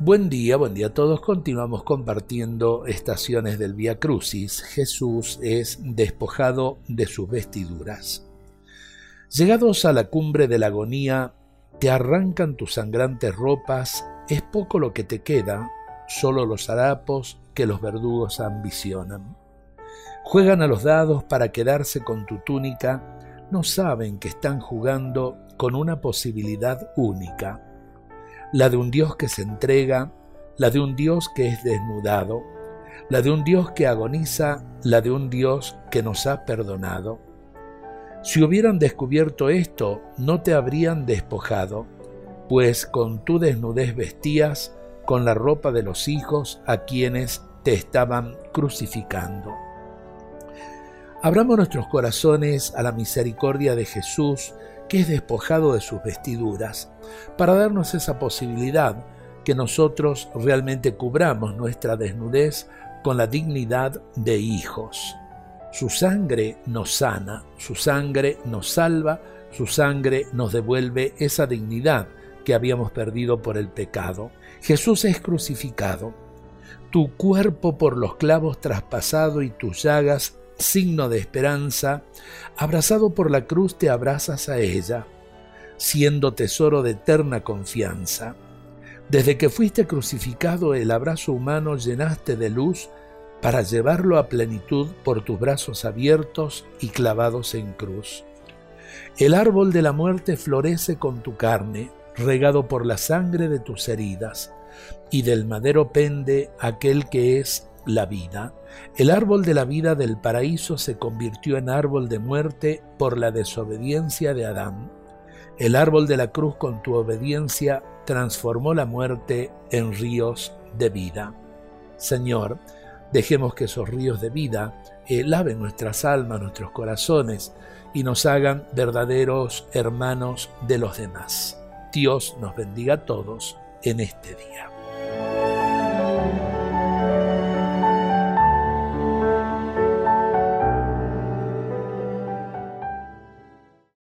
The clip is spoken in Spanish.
Buen día, buen día a todos. Continuamos compartiendo estaciones del Vía Crucis. Jesús es despojado de sus vestiduras. Llegados a la cumbre de la agonía, te arrancan tus sangrantes ropas, es poco lo que te queda, solo los harapos que los verdugos ambicionan. Juegan a los dados para quedarse con tu túnica, no saben que están jugando con una posibilidad única la de un Dios que se entrega, la de un Dios que es desnudado, la de un Dios que agoniza, la de un Dios que nos ha perdonado. Si hubieran descubierto esto, no te habrían despojado, pues con tu desnudez vestías con la ropa de los hijos a quienes te estaban crucificando. Abramos nuestros corazones a la misericordia de Jesús, que es despojado de sus vestiduras, para darnos esa posibilidad que nosotros realmente cubramos nuestra desnudez con la dignidad de hijos. Su sangre nos sana, su sangre nos salva, su sangre nos devuelve esa dignidad que habíamos perdido por el pecado. Jesús es crucificado. Tu cuerpo por los clavos traspasado y tus llagas signo de esperanza, abrazado por la cruz te abrazas a ella, siendo tesoro de eterna confianza. Desde que fuiste crucificado, el abrazo humano llenaste de luz para llevarlo a plenitud por tus brazos abiertos y clavados en cruz. El árbol de la muerte florece con tu carne, regado por la sangre de tus heridas, y del madero pende aquel que es la vida. El árbol de la vida del paraíso se convirtió en árbol de muerte por la desobediencia de Adán. El árbol de la cruz con tu obediencia transformó la muerte en ríos de vida. Señor, dejemos que esos ríos de vida eh, laven nuestras almas, nuestros corazones y nos hagan verdaderos hermanos de los demás. Dios nos bendiga a todos en este día.